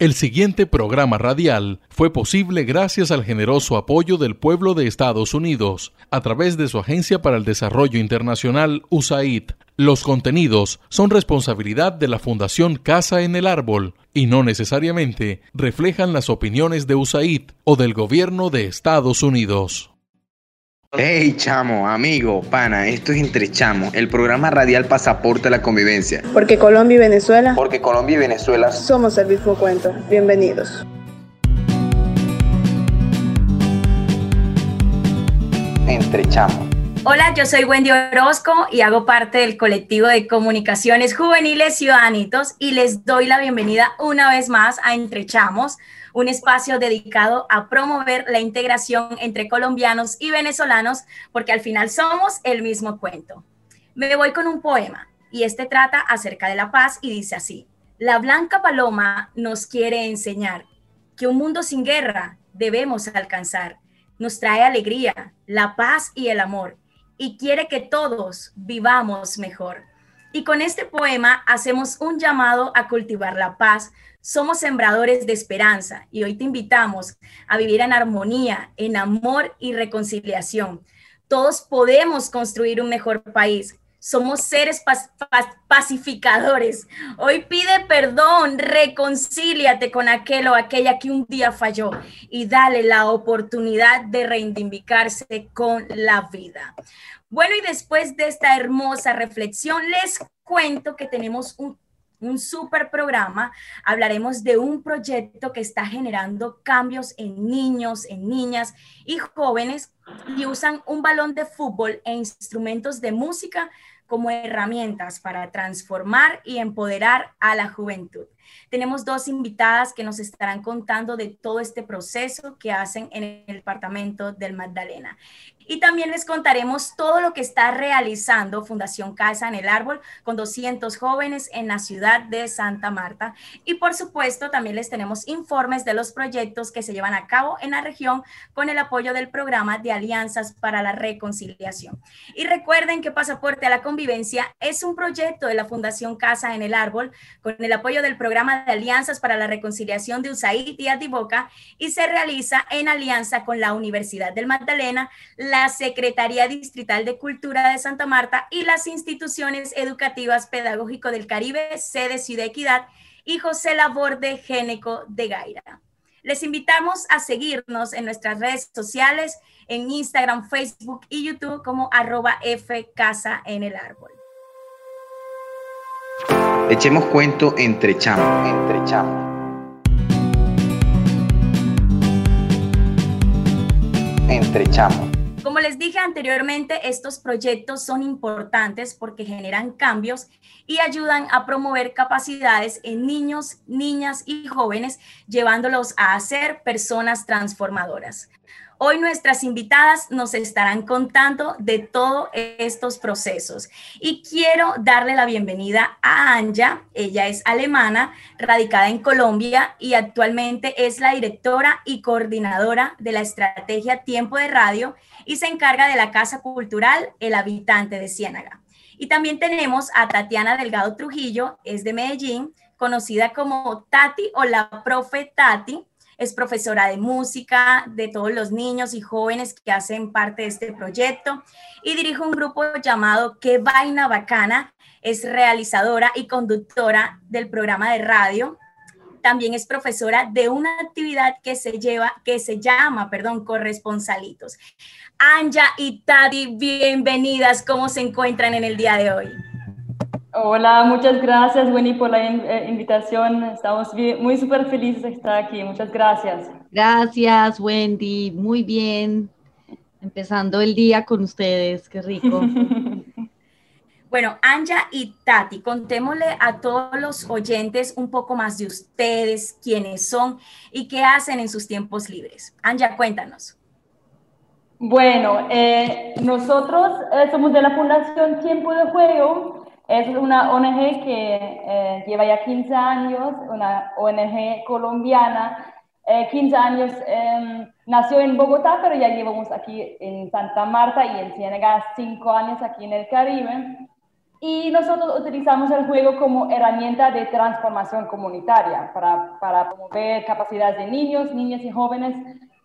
El siguiente programa radial fue posible gracias al generoso apoyo del pueblo de Estados Unidos a través de su Agencia para el Desarrollo Internacional USAID. Los contenidos son responsabilidad de la Fundación Casa en el Árbol y no necesariamente reflejan las opiniones de USAID o del gobierno de Estados Unidos. Hey chamo, amigo, pana, esto es Entre Chamo, el programa radial Pasaporte a la Convivencia. Porque Colombia y Venezuela. Porque Colombia y Venezuela somos el mismo cuento. Bienvenidos. Entre Chamo. Hola, yo soy Wendy Orozco y hago parte del colectivo de comunicaciones juveniles Ciudadanitos y les doy la bienvenida una vez más a Entre Chamos un espacio dedicado a promover la integración entre colombianos y venezolanos, porque al final somos el mismo cuento. Me voy con un poema y este trata acerca de la paz y dice así, la blanca paloma nos quiere enseñar que un mundo sin guerra debemos alcanzar. Nos trae alegría, la paz y el amor y quiere que todos vivamos mejor. Y con este poema hacemos un llamado a cultivar la paz, somos sembradores de esperanza y hoy te invitamos a vivir en armonía, en amor y reconciliación. Todos podemos construir un mejor país. Somos seres pacificadores. Hoy pide perdón, reconcíliate con aquel o aquella que un día falló y dale la oportunidad de reivindicarse con la vida. Bueno, y después de esta hermosa reflexión, les cuento que tenemos un un super programa, hablaremos de un proyecto que está generando cambios en niños, en niñas y jóvenes y usan un balón de fútbol e instrumentos de música como herramientas para transformar y empoderar a la juventud. Tenemos dos invitadas que nos estarán contando de todo este proceso que hacen en el departamento del Magdalena. Y también les contaremos todo lo que está realizando Fundación Casa en el Árbol con 200 jóvenes en la ciudad de Santa Marta. Y por supuesto, también les tenemos informes de los proyectos que se llevan a cabo en la región con el apoyo del programa de Alianzas para la Reconciliación. Y recuerden que Pasaporte a la Convivencia es un proyecto de la Fundación Casa en el Árbol con el apoyo del programa de Alianzas para la Reconciliación de USAID y Adiboca y se realiza en alianza con la Universidad del Magdalena, la la Secretaría Distrital de Cultura de Santa Marta y las instituciones educativas pedagógico del Caribe, sede Ciudad Equidad y José Laborde Géneco de Gaira. Les invitamos a seguirnos en nuestras redes sociales, en Instagram, Facebook y YouTube como arroba F Casa en el Árbol. Echemos cuento entre chamo, entre chamo. Entre chamo. Como les dije anteriormente, estos proyectos son importantes porque generan cambios y ayudan a promover capacidades en niños, niñas y jóvenes, llevándolos a ser personas transformadoras. Hoy nuestras invitadas nos estarán contando de todos estos procesos y quiero darle la bienvenida a Anja. Ella es alemana, radicada en Colombia y actualmente es la directora y coordinadora de la estrategia Tiempo de Radio y se encarga de la Casa Cultural El Habitante de Ciénaga. Y también tenemos a Tatiana Delgado Trujillo, es de Medellín, conocida como Tati o la profe Tati es profesora de música de todos los niños y jóvenes que hacen parte de este proyecto y dirige un grupo llamado Qué Vaina Bacana. Es realizadora y conductora del programa de radio. También es profesora de una actividad que se lleva, que se llama, perdón, corresponsalitos. Anja y Tati, bienvenidas. ¿Cómo se encuentran en el día de hoy? Hola, muchas gracias, Winnie, por la eh, invitación. Estamos muy súper felices de estar aquí. Muchas gracias. Gracias, Wendy. Muy bien. Empezando el día con ustedes. Qué rico. Bueno, Anja y Tati, contémosle a todos los oyentes un poco más de ustedes, quiénes son y qué hacen en sus tiempos libres. Anja, cuéntanos. Bueno, eh, nosotros eh, somos de la Fundación Tiempo de Juego es una ONG que eh, lleva ya 15 años, una ONG colombiana. 15 eh, años, em, nació en Bogotá, pero ya llevamos aquí en Santa Marta y en Ciénaga 5 años aquí en el Caribe. Y nosotros utilizamos el juego como herramienta de transformación comunitaria para, para promover capacidades de niños, niñas y jóvenes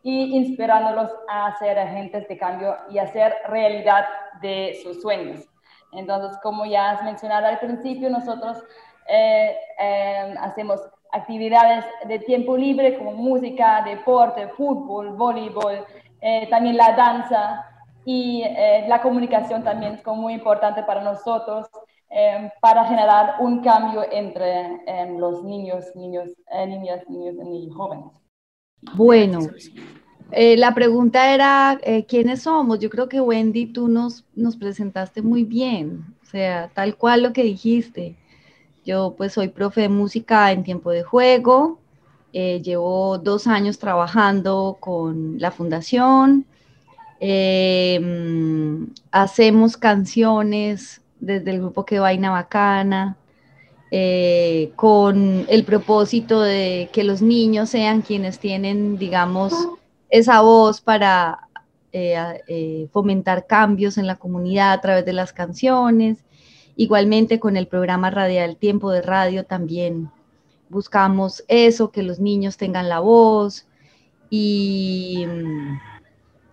y inspirándolos a ser agentes de cambio y hacer realidad de sus sueños. Entonces, como ya has mencionado al principio, nosotros eh, eh, hacemos actividades de tiempo libre como música, deporte, fútbol, voleibol, eh, también la danza, y eh, la comunicación también es muy importante para nosotros eh, para generar un cambio entre eh, los niños, niños, niñas, niños y jóvenes. Bueno, la pregunta era, ¿quiénes somos? Yo creo que Wendy, tú nos, nos presentaste muy bien, o sea, tal cual lo que dijiste. Yo pues soy profe de música en tiempo de juego, llevo dos años trabajando con la fundación, Em, hacemos canciones desde el grupo Que Vaina Bacana, eh, con el propósito de que los niños sean quienes tienen, digamos, esa voz para eh, eh, fomentar cambios en la comunidad a través de las canciones. Igualmente con el programa radial Tiempo de Radio también buscamos eso, que los niños tengan la voz y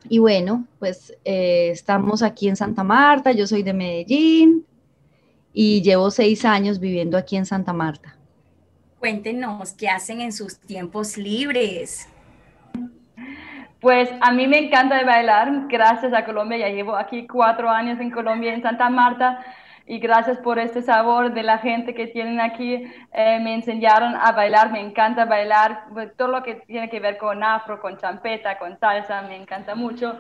y bueno, pues eh, estamos aquí en Santa Marta, yo soy de Medellín y llevo seis años viviendo aquí en Santa Marta. Cuéntenos, ¿qué hacen en sus tiempos libres? Pues a mí me encanta bailar, gracias a Colombia, ya llevo aquí cuatro años en Colombia, en Santa Marta, y gracias por este sabor de la gente que tienen aquí. Eh, me enseñaron a bailar, me encanta bailar, pues, todo lo que tiene que ver con afro, con champeta, con salsa, me encanta mucho.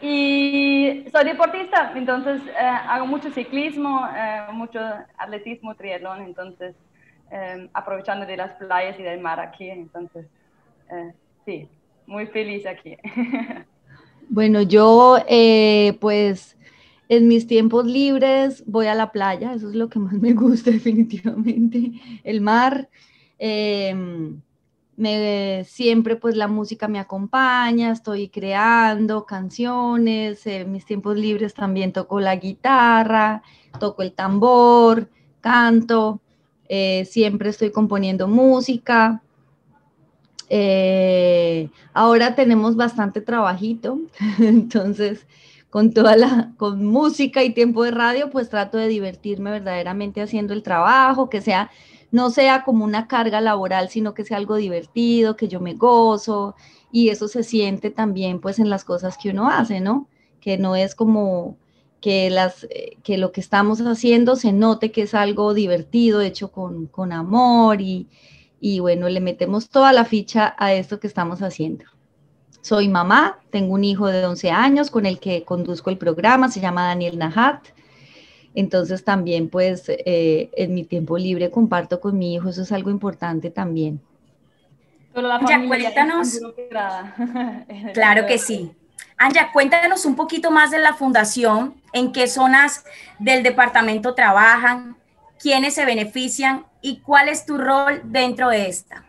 Y soy deportista, entonces eh, hago mucho ciclismo, eh, mucho atletismo, triatlón, entonces aprovechando de las playas y del mar aquí, entonces sí, muy feliz aquí. Bueno, yo pues en mis tiempos libres voy a la playa, eso es lo que más me gusta definitivamente, el mar. Em, me, siempre pues la música me acompaña, estoy creando canciones, en mis tiempos libres también toco la guitarra, toco el tambor, canto, eh, siempre estoy componiendo música. Eh, ahora tenemos bastante trabajito, entonces con toda la, con música y tiempo de radio, pues trato de divertirme verdaderamente haciendo el trabajo, que sea, no sea como una carga laboral, sino que sea algo divertido, que yo me gozo, y eso se siente también pues en las cosas que uno hace, ¿no? Que no es como que, las, eh, que lo que estamos haciendo se note que es algo divertido, hecho con, con amor y, y bueno, le metemos toda la ficha a esto que estamos haciendo. Soy mamá, tengo un hijo de 11 años con el que conduzco el programa, se llama Daniel Najat. Entonces también pues eh, en mi tiempo libre comparto con mi hijo, eso es algo importante también. Ya cuéntanos. claro que sí. Anja, cuéntanos un poquito más de la fundación, en qué zonas del departamento trabajan, quiénes se benefician y cuál es tu rol dentro de esta.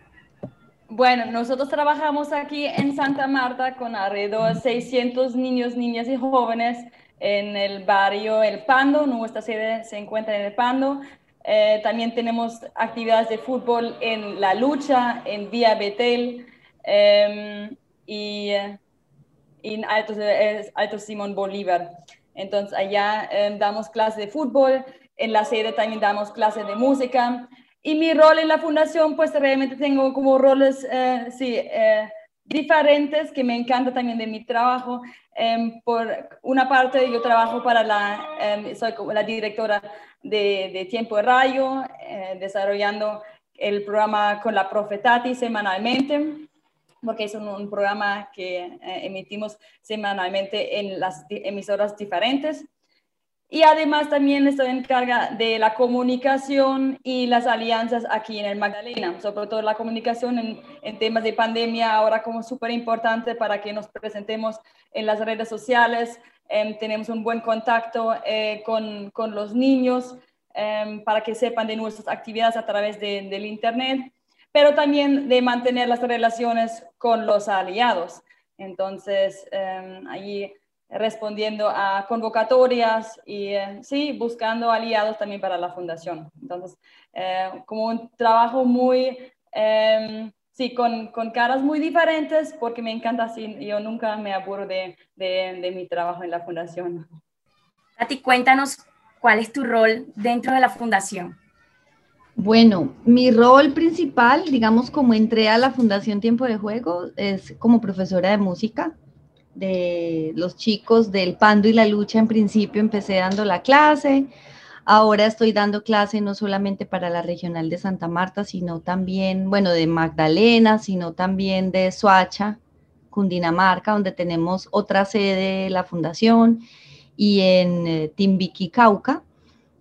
Bueno, nosotros trabajamos aquí en Santa Marta con alrededor de 600 niños, niñas y jóvenes en el barrio El Pando. Nuestra sede se encuentra en El Pando. Eh, también tenemos actividades de fútbol en La Lucha, en Vía Betel em, y en Alto, Simón Bolívar. Entonces, allá em, damos clases de fútbol. En la sede también damos clases de música. Y mi rol en la fundación, pues realmente tengo como roles, eh, sí, eh, diferentes que me encanta también de mi trabajo. Em, por una parte, yo trabajo para la, em, soy la directora de, de Tiempo de Rayo, eh, desarrollando el programa con la Profetati semanalmente, porque es un, un programa que emitimos semanalmente en las emisoras diferentes. Y además también estoy en carga de la comunicación y las alianzas aquí en el Magdalena, sobre todo la comunicación en, temas de pandemia, ahora como súper importante para que nos presentemos en las redes sociales, em, tenemos un buen contacto eh, con, con, los niños em, para que sepan de nuestras actividades a través del Internet, pero también de mantener las relaciones con los aliados. Entonces, eh, allí respondiendo a convocatorias y eh, sí, buscando aliados también para la fundación. Entonces, eh, como un trabajo muy, em, sí, con, con, caras muy diferentes porque me encanta así, yo nunca me aburro de, de, de mi trabajo en la fundación. Tati, cuéntanos cuál es tu rol dentro de la fundación. Bueno, mi rol principal, digamos, como entré a la Fundación Tiempo de Juego, es como profesora de música de los chicos del Pando y la Lucha. En principio empecé dando la clase, ahora estoy dando clase no solamente para la regional de Santa Marta, sino también, bueno, de Magdalena, sino también de Soacha, Cundinamarca, donde tenemos otra sede de la fundación, y en eh, Timbiqui, Cauca.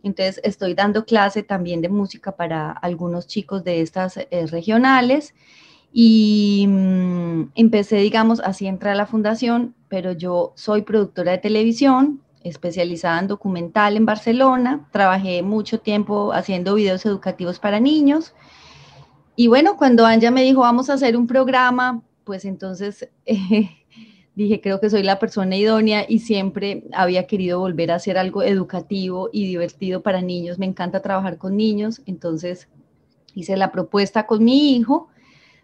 Entonces estoy dando clase también de música para algunos chicos de estas eh, regionales y mm, empecé, digamos, así entré a la fundación, pero yo soy productora de televisión, especializada en documental en Barcelona, trabajé mucho tiempo haciendo videos educativos para niños. Y bueno, cuando Anja me dijo, vamos a hacer un programa, pues entonces dije, creo que soy la persona idónea y siempre había querido volver a hacer algo educativo y divertido para niños. Me encanta trabajar con niños, entonces hice la propuesta con mi hijo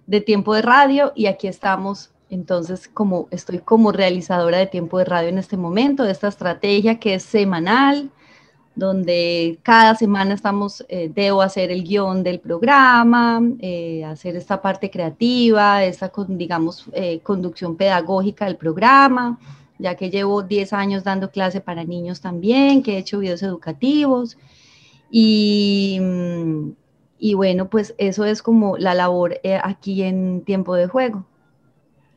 de tiempo de radio y aquí estamos. Entonces, como estoy como realizadora de tiempo de radio en este momento, de esta estrategia que es semanal, donde cada semana estamos, eh, debo hacer el guion del programa, eh, hacer esta parte creativa, esta, digamos, eh, conducción pedagógica del programa, ya que llevo 10 años dando clase para niños también, que he hecho videos educativos. Y, mm, y bueno, pues eso es como la labor aquí en tiempo de juego.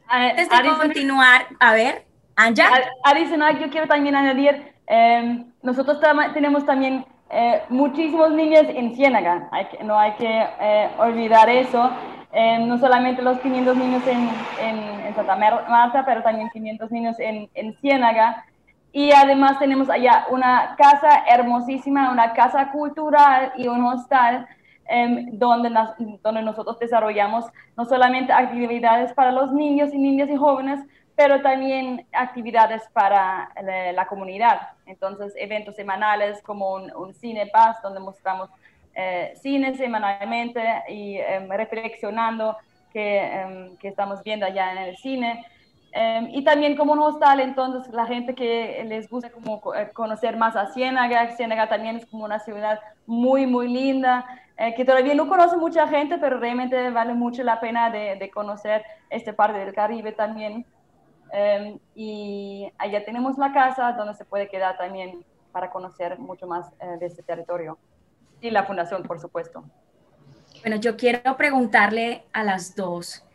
Antes de continuar, a ver, Anja. Adicional, yo quiero también añadir Em, nosotros tenemos también eh, muchísimos niños en Ciénaga, no hay que eh, olvidar eso. Em, no solamente los 500 niños en, en, Santa Marta, pero también 500 niños en, en Ciénaga. Y además tenemos allá una casa hermosísima, una casa cultural y un hostal em, donde, donde nosotros desarrollamos no solamente actividades para los niños y niñas y jóvenes, pero también actividades para la, comunidad. Entonces, eventos semanales como un, Cine Paz, donde mostramos eh, cine semanalmente y em, reflexionando que, em, que, estamos viendo allá en el cine. Em, y también como un hostal, entonces la gente que les gusta como eh, conocer más a Ciénaga, Ciénaga también es como una ciudad muy, muy linda, eh, que todavía no conoce mucha gente, pero realmente vale mucho la pena de, conocer esta parte del Caribe también. Em, y allá tenemos la casa donde se puede quedar también para conocer mucho más eh, de este territorio. Y la fundación, por supuesto. Bueno, yo quiero preguntarle a las dos,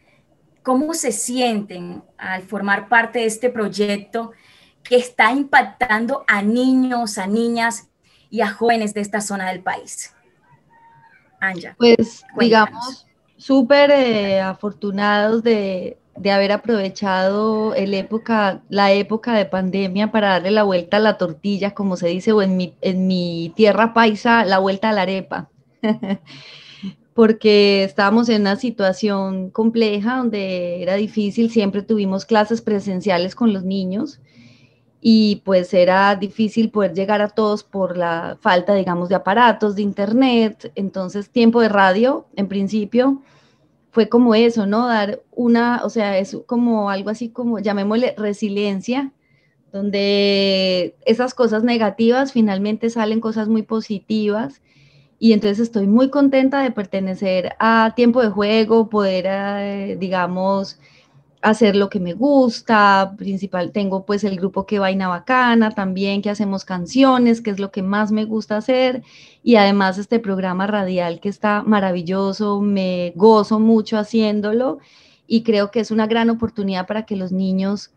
¿cómo se sienten al formar parte de este proyecto que está impactando a niños, a niñas y a jóvenes de esta zona del país? Anja. Pues digamos, súper eh, afortunados de, de haber aprovechado el época, la época de pandemia para darle la vuelta a la tortilla, como se dice, o en mi, en mi tierra paisa, la vuelta a la arepa. Porque estábamos en una situación compleja donde era difícil, siempre tuvimos clases presenciales con los niños y pues era difícil poder llegar a todos por la falta, digamos, de aparatos, de internet. Entonces, tiempo de radio, en principio, fue como eso, ¿no? Dar una, o sea, es como algo así como, llamémosle resiliencia, donde esas cosas negativas finalmente salen cosas muy positivas. Y entonces estoy muy contenta de pertenecer a tiempo de juego, poder, eh, digamos, hacer lo que me gusta, principal, tengo pues el grupo que vaina bacana también, que hacemos canciones, que es lo que más me gusta hacer, y además este programa radial que está maravilloso, me gozo mucho haciéndolo y creo que es una gran oportunidad para que los niños,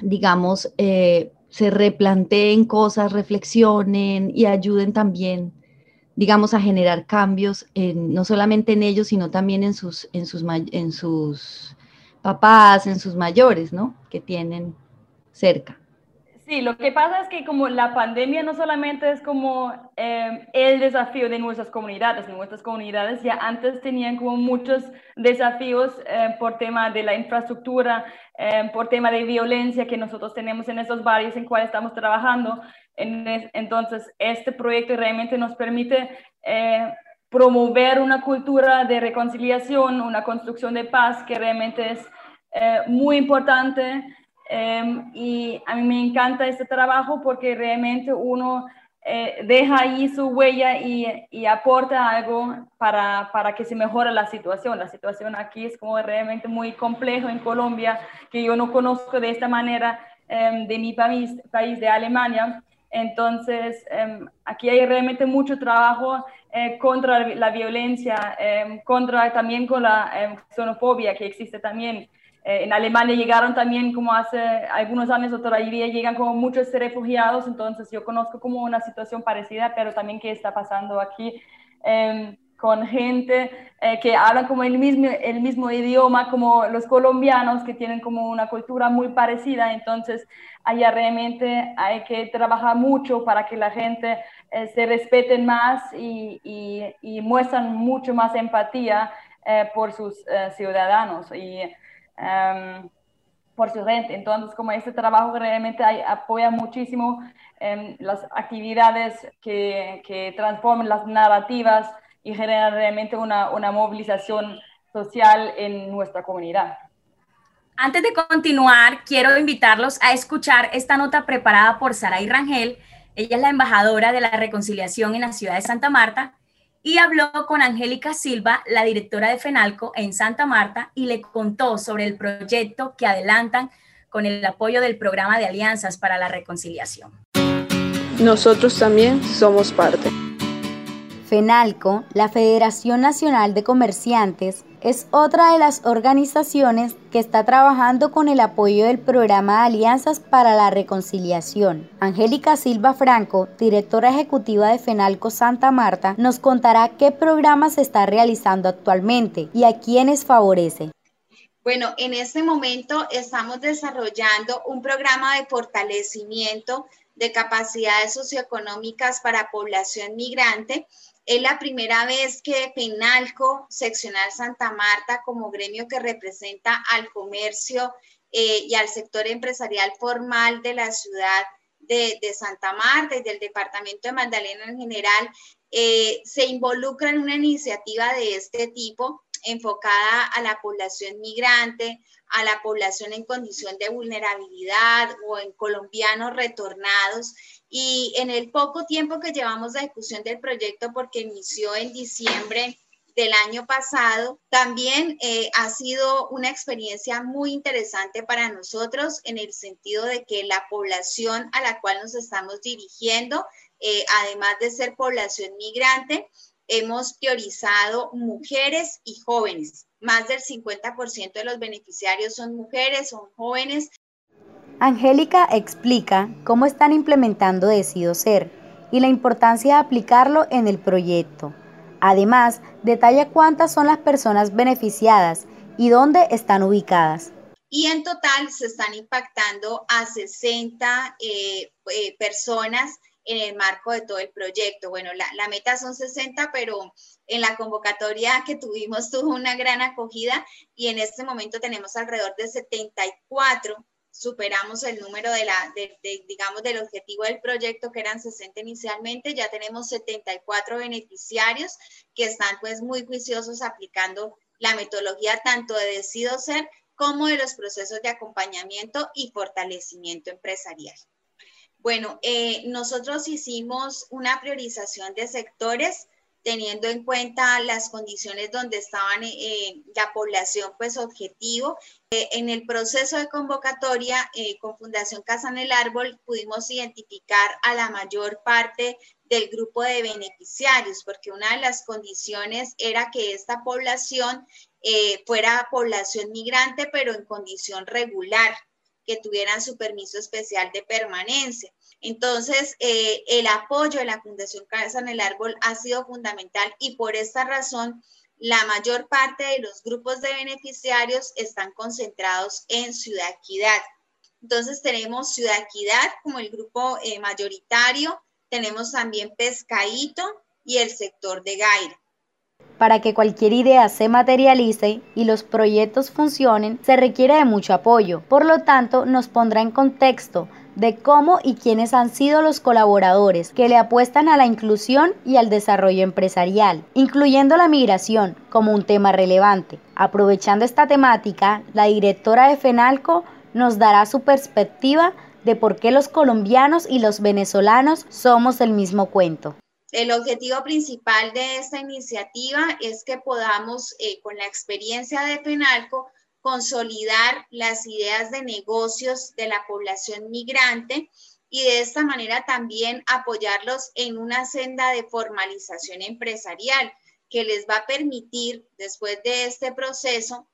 digamos, eh, se replanteen cosas, reflexionen y ayuden también digamos, a generar cambios no solamente en ellos, sino también en sus, en sus papás, en sus mayores, ¿no? Que tienen cerca. Sí, lo que pasa es que como la pandemia no solamente es como eh, el desafío de nuestras comunidades, nuestras comunidades ya antes tenían como muchos desafíos eh, por tema de la infraestructura, eh, por tema de violencia que nosotros tenemos en esos barrios en cuales estamos trabajando. entonces, este proyecto realmente nos permite promover una cultura de reconciliación, una construcción de paz que realmente es muy importante. Em, y a mí me encanta este trabajo porque realmente uno eh, deja ahí su huella y, y aporta algo para, para, que se mejore la situación. La situación aquí es como realmente muy complejo en Colombia, que yo no conozco de esta manera em, de mi país, país, de Alemania. Entonces, em, aquí hay realmente mucho trabajo eh, contra la violencia, contra también con la xenofobia que existe también. Eh, en Alemania llegaron también como hace algunos años o todavía llegan como muchos refugiados, entonces yo conozco como una situación parecida, pero también qué está pasando aquí em, con gente eh, que habla como el mismo, el mismo idioma como los colombianos, que tienen como una cultura muy parecida, entonces allá realmente hay que trabajar mucho para que la gente eh, se respeten más y, y, y, muestran mucho más empatía por sus ciudadanos. Y, Em, por su gente. Entonces, como este trabajo realmente apoya muchísimo em, las actividades que, que, transforman las narrativas y generan realmente una, una movilización social en nuestra comunidad. Antes de continuar, quiero invitarlos a escuchar esta nota preparada por Saray Rangel. Ella es la embajadora de la reconciliación en la ciudad de Santa Marta y habló con Angélica Silva, la directora de FENALCO en Santa Marta, y le contó sobre el proyecto que adelantan con el apoyo del programa de alianzas para la reconciliación. Nosotros también somos parte. FENALCO, la Federación Nacional de Comerciantes, es otra de las organizaciones que está trabajando con el apoyo del programa de Alianzas para la Reconciliación. Angélica Silva Franco, directora ejecutiva de FENALCO Santa Marta, nos contará qué programa se está realizando actualmente y a quiénes favorece. Bueno, en este momento estamos desarrollando un programa de fortalecimiento de capacidades socioeconómicas para población migrante es la primera vez que Penalco, seccional Santa Marta, como gremio que representa al comercio eh, y al sector empresarial formal de la ciudad de, Santa Marta y del departamento de Magdalena en general, eh, se involucra en una iniciativa de este tipo enfocada a la población migrante, a la población en condición de vulnerabilidad o en colombianos retornados y en el poco tiempo que llevamos de ejecución del proyecto, porque inició en diciembre del año pasado, también eh, ha sido una experiencia muy interesante para nosotros en el sentido de que la población a la cual nos estamos dirigiendo, eh, además de ser población migrante, hemos priorizado mujeres y jóvenes. Más del 50% de los beneficiarios son mujeres, son jóvenes Angélica explica cómo están implementando Decido Ser y la importancia de aplicarlo en el proyecto. Además, detalla cuántas son las personas beneficiadas y dónde están ubicadas. Y en total se están impactando a 60 eh, eh, personas en el marco de todo el proyecto. Bueno, la, la, meta son 60, pero en la convocatoria que tuvimos tuvo una gran acogida y en este momento tenemos alrededor de 74 superamos el número de la, digamos, del objetivo del proyecto, que eran 60 inicialmente, ya tenemos 74 beneficiarios que están pues muy juiciosos aplicando la metodología tanto de Decido Ser como de los procesos de acompañamiento y fortalecimiento empresarial. Bueno, eh, nosotros hicimos una priorización de sectores teniendo en cuenta las condiciones donde estaban eh, la población pues objetivo. Eh, en el proceso de convocatoria eh, con Fundación Casa en el Árbol pudimos identificar a la mayor parte del grupo de beneficiarios, porque una de las condiciones era que esta población fuera población migrante, pero en condición regular, que tuvieran su permiso especial de permanencia. Entonces, eh, el apoyo de la Fundación Casa en el Árbol ha sido fundamental y por esta razón, la mayor parte de los grupos de beneficiarios están concentrados en Ciudad Equidad. Entonces tenemos Ciudad Equidad como el grupo eh, mayoritario, tenemos también Pescaíto y el sector de Gaira. Para que cualquier idea se materialice y los proyectos funcionen, se requiere de mucho apoyo. Por lo tanto, nos pondrá en contexto de cómo y quiénes han sido los colaboradores que le apuestan a la inclusión y al desarrollo empresarial, incluyendo la migración como un tema relevante. Aprovechando esta temática, la directora de FENALCO nos dará su perspectiva de por qué los colombianos y los venezolanos somos el mismo cuento. El objetivo principal de esta iniciativa es que podamos, eh, con la experiencia de FENALCO, consolidar las ideas de negocios de la población migrante y de esta manera también apoyarlos en una senda de formalización empresarial que les va a permitir, después de este proceso,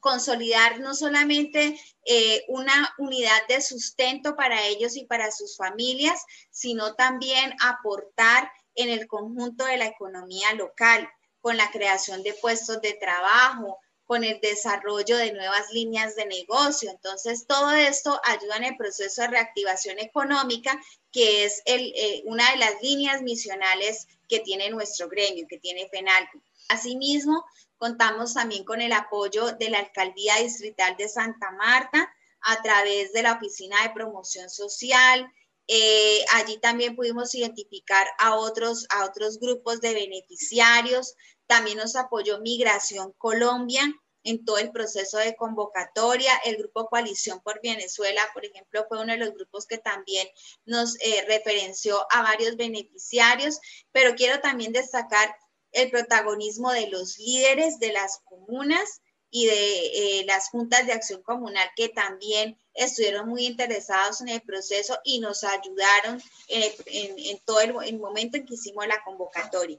consolidar no solamente eh, una unidad de sustento para ellos y para sus familias, sino también aportar en el conjunto de la economía local, con la creación de puestos de trabajo, con el desarrollo de nuevas líneas de negocio. Entonces, todo esto ayuda en el proceso de reactivación económica, que es eh, una de las líneas misionales que tiene nuestro gremio, que tiene FENALCO. Asimismo, contamos también con el apoyo de la Alcaldía Distrital de Santa Marta a través de la Oficina de Promoción Social, eh, allí también pudimos identificar a otros, a otros grupos de beneficiarios. También nos apoyó Migración Colombia en todo el proceso de convocatoria. El grupo Coalición por Venezuela, por ejemplo, fue uno de los grupos que también nos eh, referenció a varios beneficiarios, pero quiero también destacar el protagonismo de los líderes de las comunas y de eh, las juntas de acción comunal que también estuvieron muy interesados en el proceso y nos ayudaron en, todo el, momento en que hicimos la convocatoria.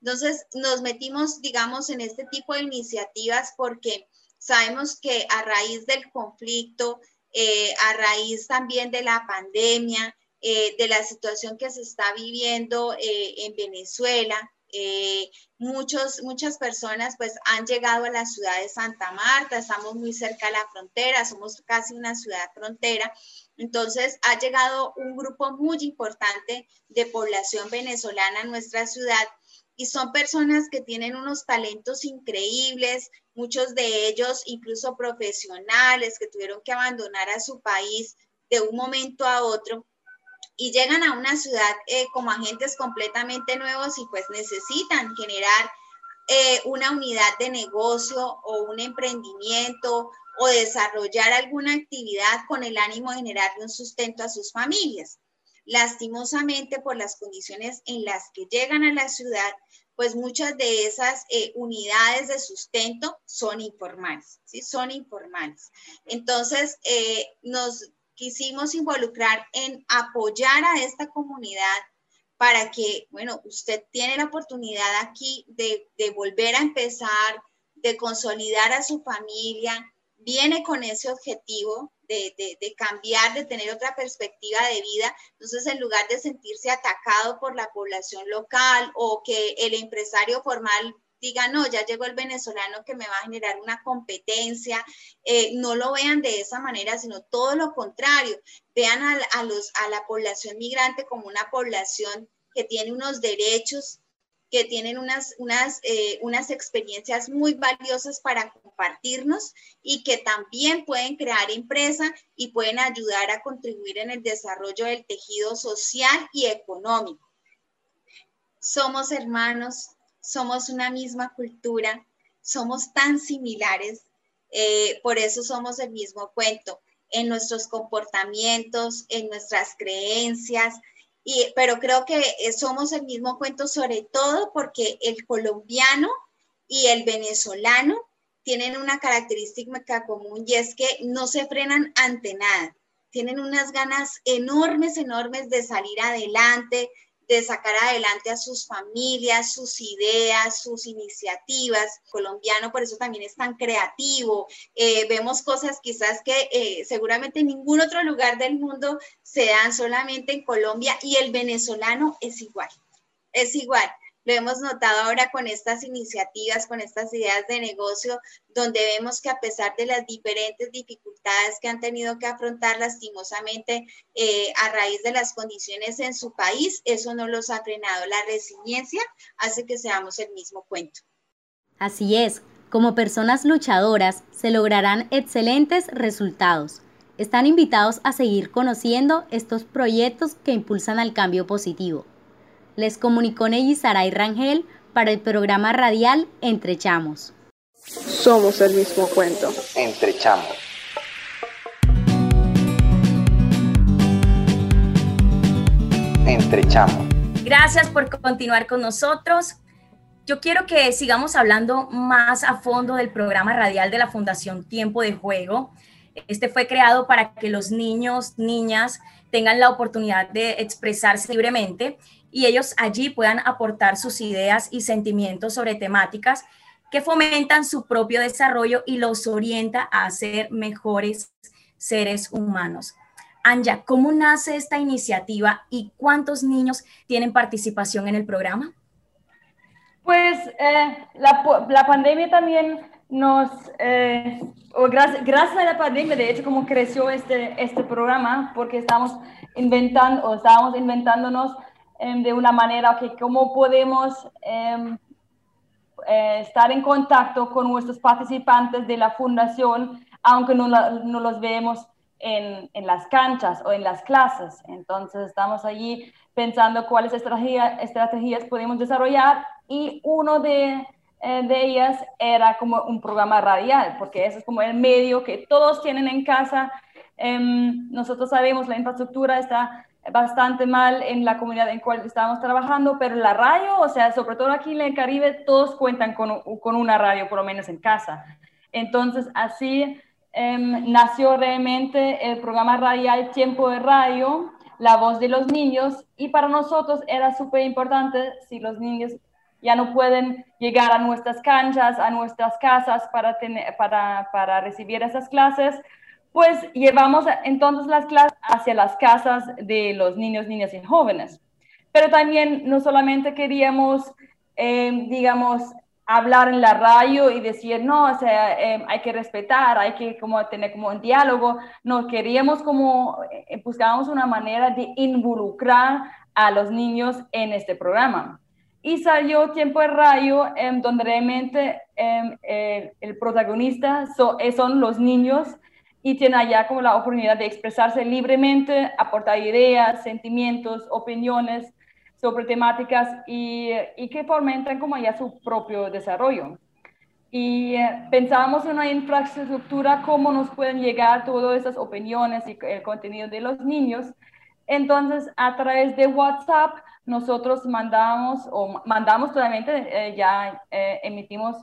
Entonces, nos metimos, digamos, en este tipo de iniciativas porque sabemos que a raíz del conflicto, eh, a raíz también de la pandemia, eh, de la situación que se está viviendo en Venezuela, eh, muchos, muchas personas pues han llegado a la ciudad de Santa Marta, estamos muy cerca de la frontera, somos casi una ciudad frontera. Entonces ha llegado un grupo muy importante de población venezolana a nuestra ciudad y son personas que tienen unos talentos increíbles, muchos de ellos incluso profesionales que tuvieron que abandonar a su país de un momento a otro y llegan a una ciudad eh, como agentes completamente nuevos y pues necesitan generar eh, una unidad de negocio o un emprendimiento o desarrollar alguna actividad con el ánimo de generar un sustento a sus familias. Lastimosamente, por las condiciones en las que llegan a la ciudad, pues muchas de esas eh, unidades de sustento son informales, ¿sí? Son informales. Entonces, nos quisimos involucrar en apoyar a esta comunidad para que, bueno, usted tiene la oportunidad aquí de, volver a empezar, de consolidar a su familia, viene con ese objetivo de, de, cambiar, de tener otra perspectiva de vida. Entonces, en lugar de sentirse atacado por la población local o que el empresario formal diga, no, ya llegó el venezolano que me va a generar una competencia, eh, no lo vean de esa manera, sino todo lo contrario, vean a, los, a la población migrante como una población que tiene unos derechos, que tienen unas, unas, eh, unas experiencias muy valiosas para compartirnos y que también pueden crear empresa y pueden ayudar a contribuir en el desarrollo del tejido social y económico. Somos hermanos, somos una misma cultura, somos tan similares, eh, por eso somos el mismo cuento, en nuestros comportamientos, en nuestras creencias, y, pero creo que eh, somos el mismo cuento sobre todo porque el colombiano y el venezolano tienen una característica común y es que no se frenan ante nada. Tienen unas ganas enormes, enormes de salir adelante, de sacar adelante a sus familias, sus ideas, sus iniciativas. colombiano por eso también es tan creativo. Eh, vemos cosas quizás que eh, seguramente en ningún otro lugar del mundo se dan solamente en Colombia y el venezolano es igual, es igual. Lo hemos notado ahora con estas iniciativas, con estas ideas de negocio, donde vemos que a pesar de las diferentes dificultades que han tenido que afrontar lastimosamente eh, a raíz de las condiciones en su país, eso no los ha frenado. La resiliencia hace que seamos el mismo cuento. Así es, como personas luchadoras se lograrán excelentes resultados. Están invitados a seguir conociendo estos proyectos que impulsan al cambio positivo. Les comunicó Saray Rangel para el programa radial Entre Chamos. Somos el mismo cuento. Entre Chamos. Entre Chamos. Gracias por continuar con nosotros. Yo quiero que sigamos hablando más a fondo del programa radial de la Fundación Tiempo de Juego. Este fue creado para que los niños, niñas tengan la oportunidad de expresarse libremente y ellos allí puedan aportar sus ideas y sentimientos sobre temáticas que fomentan su propio desarrollo y los orienta a ser mejores seres humanos. Anja, ¿cómo nace esta iniciativa y cuántos niños tienen participación en el programa? Pues eh, la, pandemia también nos, eh, gracias, gracias, a la pandemia, de hecho, como creció este, este programa, porque estamos inventando, o estábamos inventándonos Em, de una manera que cómo podemos em, eh, estar en contacto con nuestros participantes de la fundación, aunque no, no los vemos en, en, las canchas o en las clases. Entonces estamos allí pensando cuáles estrategia, estrategias podemos desarrollar y uno de, eh, de ellas era como un programa radial, porque eso es como el medio que todos tienen en casa. Em, nosotros sabemos la infraestructura está bastante mal en la comunidad en cual estábamos trabajando, pero la radio, o sea, sobre todo aquí en el Caribe, todos cuentan con, con una radio, por lo menos en casa. Entonces, así em, nació realmente el programa radial Tiempo de Radio, La Voz de los Niños, y para nosotros era súper importante si los niños ya no pueden llegar a nuestras canchas, a nuestras casas para, tener, para, para recibir esas clases, pues llevamos entonces las clases hacia las casas de los niños, niñas y jóvenes. Pero también no solamente queríamos, em, digamos, hablar en la radio y decir, no, o sea, em, hay que respetar, hay que como tener como un diálogo, no, queríamos como, eh, buscábamos una manera de involucrar a los niños en este programa. Y salió Tiempo de Radio, em, donde realmente eh, el protagonista eh, son los niños y tiene allá como la oportunidad de expresarse libremente, aportar ideas, sentimientos, opiniones sobre temáticas y, y que fomentan como ya su propio desarrollo. Y eh, pensábamos en una infraestructura, cómo nos pueden llegar todas esas opiniones y el contenido de los niños. Entonces, a través de WhatsApp, nosotros mandamos, o mandamos totalmente, eh, ya eh, emitimos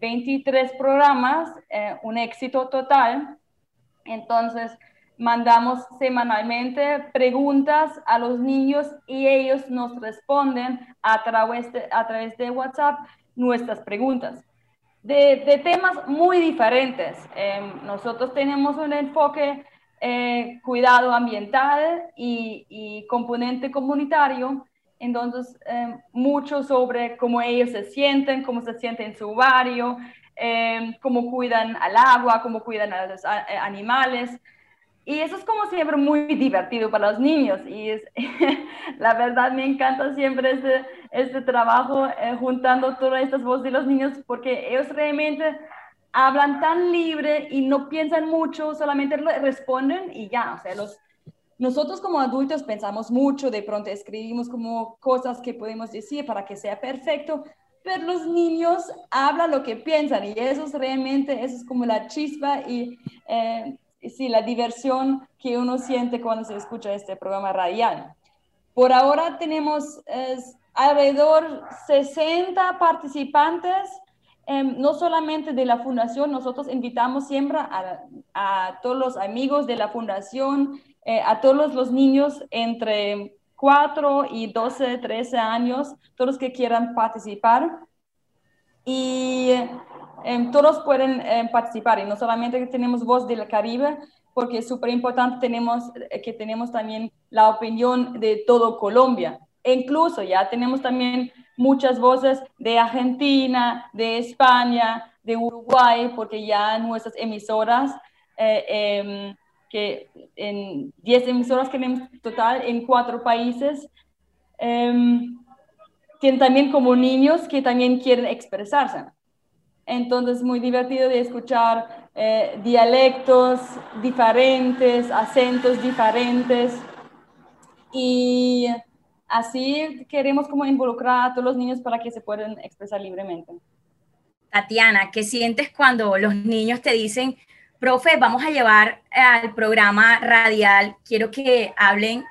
23 programas, un éxito total. Entonces, mandamos semanalmente preguntas a los niños y ellos nos responden a través de, a través de WhatsApp nuestras preguntas. De, temas muy diferentes. Em, nosotros tenemos un enfoque eh, cuidado ambiental y, componente comunitario, entonces em, mucho sobre cómo ellos se sienten, cómo se sienten en su barrio, Em, cómo cuidan al agua, cómo cuidan a los eh, animales. Y eso es como siempre muy divertido para los niños. Y es, la verdad me encanta siempre este, este trabajo eh, juntando todas estas voces de los niños porque ellos realmente hablan tan libre y no piensan mucho, solamente responden y ya. O sea, los, nosotros como adultos pensamos mucho, de pronto escribimos como cosas que podemos decir para que sea perfecto, pero los niños hablan lo que piensan y eso es realmente, eso es como la chispa y eh, sí, la diversión que uno siente cuando se escucha este programa radial. Por ahora tenemos alrededor 60 participantes, em, no solamente de la fundación, nosotros invitamos siempre a, a todos los amigos de la fundación, eh, a todos los niños entre 4 y 12, 13 años, todos que quieran participar. Y em, todos pueden em, participar, y no solamente que tenemos voz del Caribe, porque es súper importante tenemos, eh, que tenemos también la opinión de todo Colombia. E incluso ya tenemos también muchas voces de Argentina, de España, de Uruguay, porque ya nuestras emisoras, eh, em, que en 10 emisoras que tenemos total en cuatro países, em, tienen también como niños que también quieren expresarse. Entonces, muy divertido de escuchar eh, dialectos diferentes, acentos diferentes. Y así queremos como involucrar a todos los niños para que se puedan expresar libremente. Tatiana, ¿qué sientes cuando los niños te dicen, profe, vamos a llevar al programa radial, quiero que hablen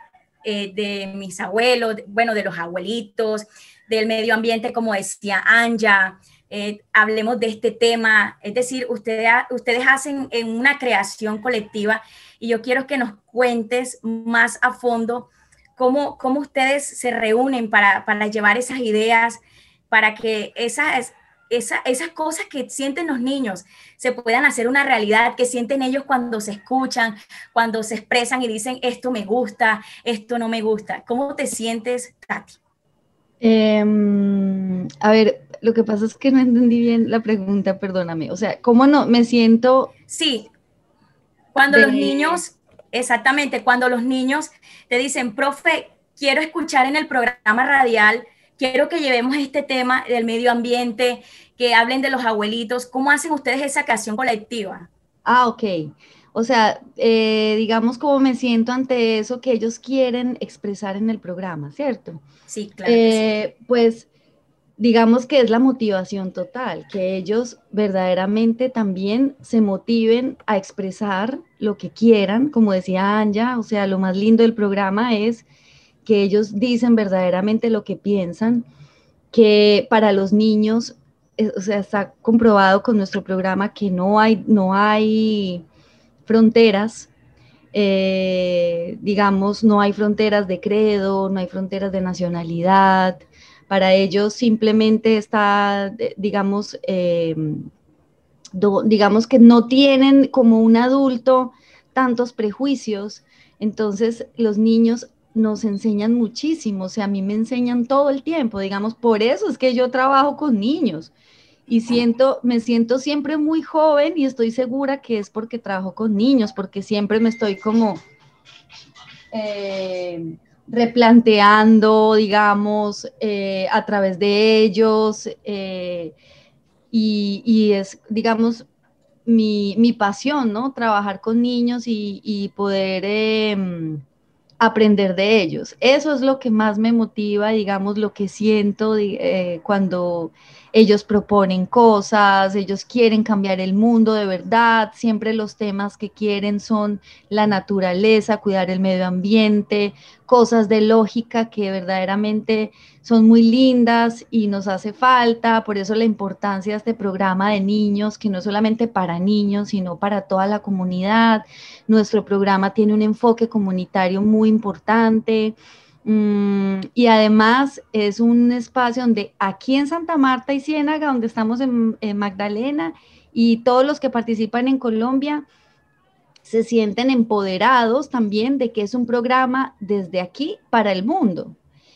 eh, de mis abuelos, bueno, de los abuelitos, del medio ambiente, como decía Anja, eh, hablemos de este tema, es decir, ustedes, ustedes hacen en una creación colectiva y yo quiero que nos cuentes más a fondo cómo, cómo ustedes se reúnen para, para llevar esas ideas, para que esas, esa, esas cosas que sienten los niños se puedan hacer una realidad, que sienten ellos cuando se escuchan, cuando se expresan y dicen, esto me gusta, esto no me gusta. ¿Cómo te sientes, Tati? Em, a ver, lo que pasa es que no entendí bien la pregunta, perdóname. O sea, ¿cómo no? Me siento... Sí, cuando los niños, exactamente, cuando los niños te dicen, profe, quiero escuchar en el programa radial quiero que llevemos este tema del medio ambiente, que hablen de los abuelitos. ¿Cómo hacen ustedes esa acción colectiva? Ah, ok. O sea, eh, digamos cómo me siento ante eso que ellos quieren expresar en el programa, ¿cierto? Sí, claro. Eh, pues digamos que es la motivación total, que ellos verdaderamente también se motiven a expresar lo que quieran, como decía Anja, o sea, lo más lindo del programa es que ellos dicen verdaderamente lo que piensan, que para los niños, eh, o sea, está comprobado con nuestro programa que no hay, no hay fronteras, eh, digamos, no hay fronteras de credo, no hay fronteras de nacionalidad. Para ellos simplemente está, eh, digamos, digamos que no tienen como un adulto tantos prejuicios. Entonces los niños nos enseñan muchísimo, o sea, a mí me enseñan todo el tiempo, digamos, por eso es que yo trabajo con niños y siento, me siento siempre muy joven y estoy segura que es porque trabajo con niños, porque siempre me estoy como eh, replanteando, digamos, eh, a través de ellos eh, y, es, digamos, mi, pasión, ¿no? Trabajar con niños y poder em, aprender de ellos. Eso es lo que más me motiva, digamos, lo que siento eh, cuando ellos proponen cosas, ellos quieren cambiar el mundo de verdad, siempre los temas que quieren son la naturaleza, cuidar el medio ambiente, cosas de lógica que verdaderamente son muy lindas y nos hace falta, por eso la importancia de este programa de niños, que no es solamente para niños, sino para toda la comunidad. Nuestro programa tiene un enfoque comunitario muy importante. Mm, y además es un espacio donde aquí en Santa Marta y Ciénaga, donde estamos en, Magdalena, y todos los que participan en Colombia se sienten empoderados también de que es un programa desde aquí para el mundo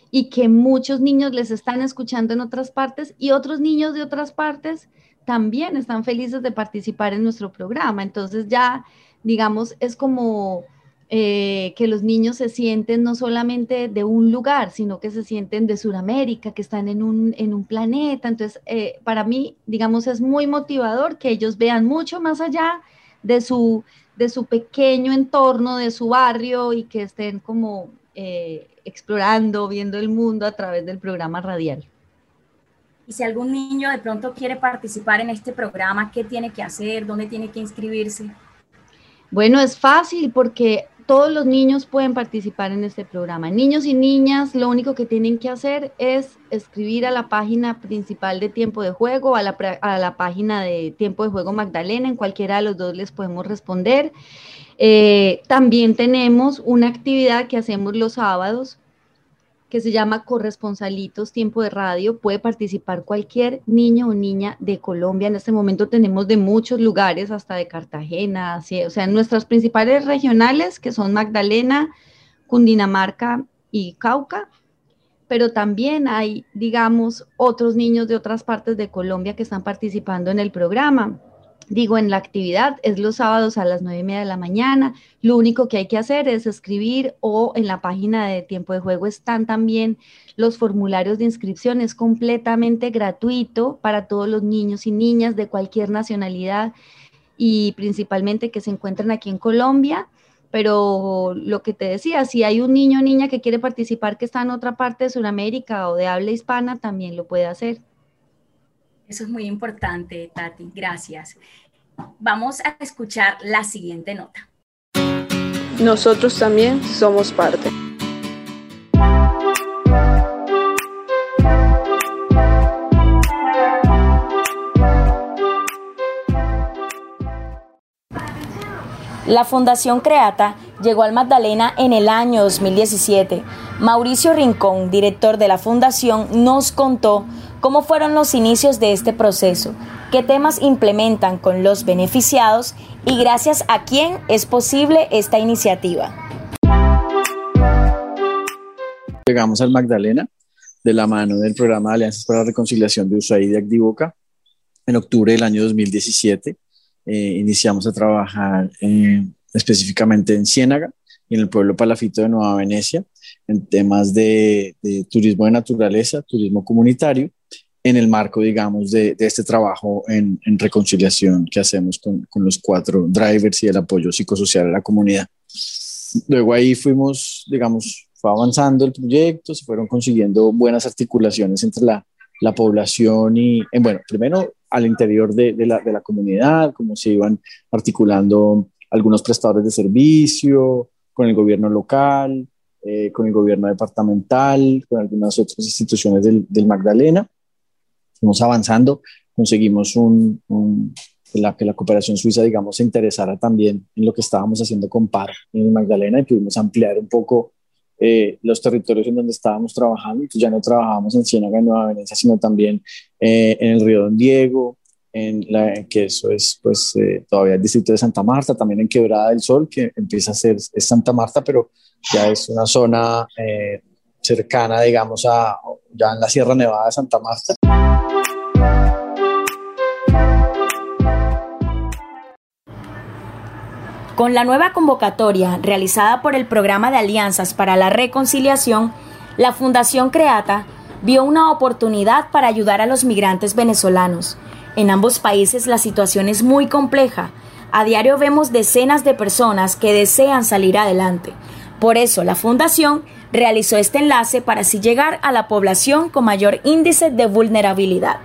y que muchos niños les están escuchando en otras partes y otros niños de otras partes también están felices de participar en nuestro programa. Entonces ya, digamos, es como eh, que los niños se sienten no solamente de un lugar, sino que se sienten de Sudamérica, que están en un, en un planeta. Entonces, eh, para mí, digamos, es muy motivador que ellos vean mucho más allá de su, de su pequeño entorno, de su barrio y que estén como eh, explorando, viendo el mundo a través del programa radial. Y si algún niño de pronto quiere participar en este programa, ¿qué tiene que hacer? ¿Dónde tiene que inscribirse? Bueno, es fácil porque todos los niños pueden participar en este programa. Niños y niñas, lo único que tienen que hacer es escribir a la página principal de Tiempo de Juego, a la, a la página de Tiempo de Juego Magdalena, en cualquiera de los dos les podemos responder. Eh, también tenemos una actividad que hacemos los sábados que se llama Corresponsalitos Tiempo de Radio. Puede participar cualquier niño o niña de Colombia. En este momento tenemos de muchos lugares, hasta de Cartagena, o sea, nuestras principales regionales, que son Magdalena, Cundinamarca y Cauca, pero también hay, digamos, otros niños de otras partes de Colombia que están participando en el programa. Digo, en la actividad es los sábados a las nueve y media de la mañana. Lo único que hay que hacer es escribir o en la página de tiempo de juego están también los formularios de inscripción. Es completamente gratuito para todos los niños y niñas de cualquier nacionalidad y principalmente que se encuentran aquí en Colombia pero lo que te decía, si hay un niño o niña que quiere participar que está en otra parte de Sudamérica o de habla hispana, también lo puede hacer. Eso es muy importante, Tati. Gracias. Vamos a escuchar la siguiente nota. Nosotros también somos parte. La Fundación Creata llegó al Magdalena en el año 2017. Mauricio Rincón, director de la Fundación, nos contó cómo fueron los inicios de este proceso, qué temas implementan con los beneficiados y gracias a quién es posible esta iniciativa. Llegamos al Magdalena de la mano del programa de Alianzas para la Reconciliación de USAID de Acdivoca en octubre del año 2017 eh, iniciamos a trabajar eh, específicamente en Ciénaga y en el pueblo Palafito de Nueva Venecia en temas de, turismo de naturaleza, turismo comunitario, en el marco, digamos, de, este trabajo en, reconciliación que hacemos con, con, los cuatro drivers y el apoyo psicosocial a la comunidad. Luego ahí fuimos, digamos, fue avanzando el proyecto, se fueron consiguiendo buenas articulaciones entre la, la población y, eh, bueno, primero al interior de, de, la, de, la, comunidad, cómo se iban articulando algunos prestadores de servicio, con el gobierno local, eh, con el gobierno departamental, con algunas otras instituciones del, del Magdalena. Fuimos avanzando, conseguimos un, un la, que la cooperación suiza, digamos, se interesara también en lo que estábamos haciendo con PAR en Magdalena y pudimos ampliar un poco eh, los territorios en donde estábamos trabajando, pues ya no trabajábamos en Ciénaga, en Nueva Venecia, sino también eh, en el río Don Diego, en la, que eso es pues eh, todavía el distrito de Santa Marta, también en Quebrada del Sol, que empieza a ser es Santa Marta, pero ya es una zona cercana, digamos, a ya en la Sierra Nevada de Santa Marta. Con la nueva convocatoria realizada por el Programa de Alianzas para la Reconciliación, la Fundación Creata vio una oportunidad para ayudar a los migrantes venezolanos. En ambos países la situación es muy compleja. A diario vemos decenas de personas que desean salir adelante. Por eso la Fundación realizó este enlace para así llegar a la población con mayor índice de vulnerabilidad.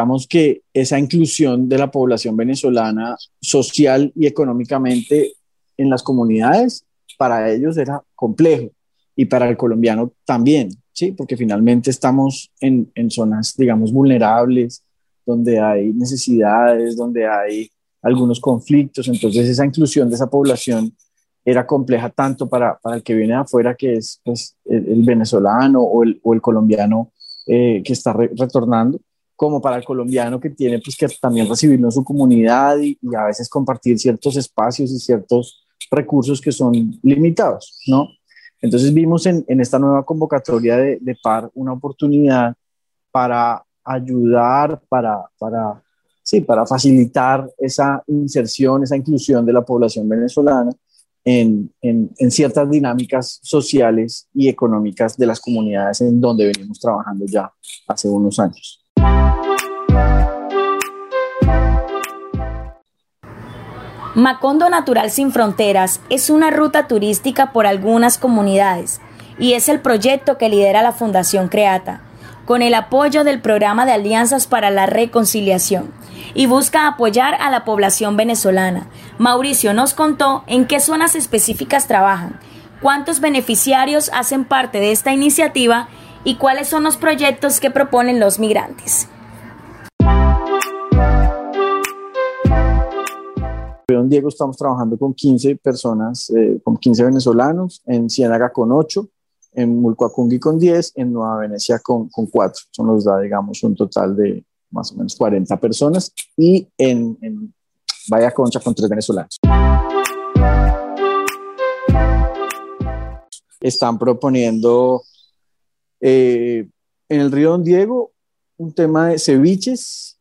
Digamos que esa inclusión de la población venezolana social y económicamente en las comunidades, para ellos era complejo y para el colombiano también, ¿sí? Porque finalmente estamos en, en zonas, digamos, vulnerables, donde hay necesidades, donde hay algunos conflictos, entonces esa inclusión de esa población era compleja tanto para, para el que viene de afuera, que es pues, el, venezolano o el, o el colombiano eh, que está retornando, como para el colombiano que tiene pues que también recibirlo en su comunidad y, a veces compartir ciertos espacios y ciertos recursos que son limitados, ¿no? Entonces vimos en, en esta nueva convocatoria de, de, PAR una oportunidad para ayudar, para, para, sí, para facilitar esa inserción, esa inclusión de la población venezolana en, en, en, ciertas dinámicas sociales y económicas de las comunidades en donde venimos trabajando ya hace unos años. Macondo Natural Sin Fronteras es una ruta turística por algunas comunidades y es el proyecto que lidera la Fundación Creata, con el apoyo del Programa de Alianzas para la Reconciliación, y busca apoyar a la población venezolana. Mauricio nos contó en qué zonas específicas trabajan, cuántos beneficiarios hacen parte de esta iniciativa y cuáles son los proyectos que proponen los migrantes. Diego estamos trabajando con 15 personas, eh, con 15 venezolanos, en Ciénaga con 8, en Mulcoacungui con 10, en Nueva Venecia con, con 4. Eso nos da, digamos, un total de más o menos 40 personas y en, en Concha con 3 venezolanos. están proponiendo eh, en el río Don Diego un tema de ceviches,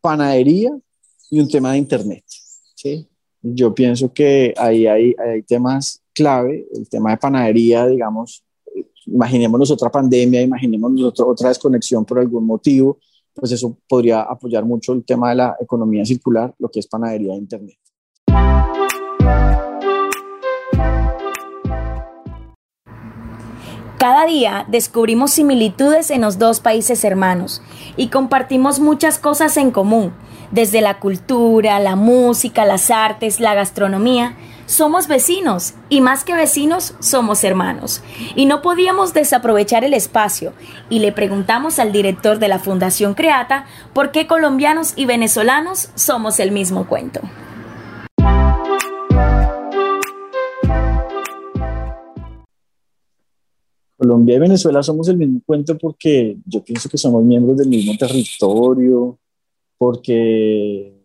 panadería y un tema de internet. ¿Sí? Yo pienso que ahí hay, hay temas clave, el tema de panadería, digamos, imaginémonos otra pandemia, imaginémonos otra, otra desconexión por algún motivo, pues eso podría apoyar mucho el tema de la economía circular, lo que es panadería de Internet. Cada día descubrimos similitudes en los dos países hermanos y compartimos muchas cosas en común, desde la cultura, la música, las artes, la gastronomía. Somos vecinos y más que vecinos somos hermanos. Y no podíamos desaprovechar el espacio y le preguntamos al director de la Fundación Creata por qué colombianos y venezolanos somos el mismo cuento. Colombia y Venezuela somos el mismo cuento porque yo pienso que somos miembros del mismo territorio, porque,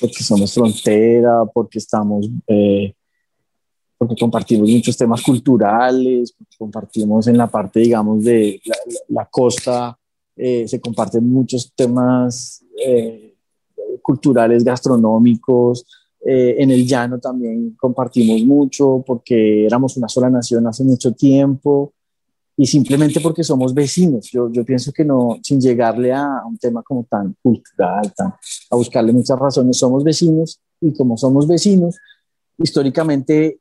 porque somos frontera, porque estamos, eh, porque compartimos muchos temas culturales, compartimos en la parte, digamos, de la, costa, eh, se comparten muchos temas eh, culturales, gastronómicos, eh, en el llano también compartimos mucho porque éramos una sola nación hace mucho tiempo y simplemente porque somos vecinos. Yo, yo pienso que no, sin llegarle a un tema como tan cultural, tan, a buscarle muchas razones, somos vecinos y como somos vecinos, históricamente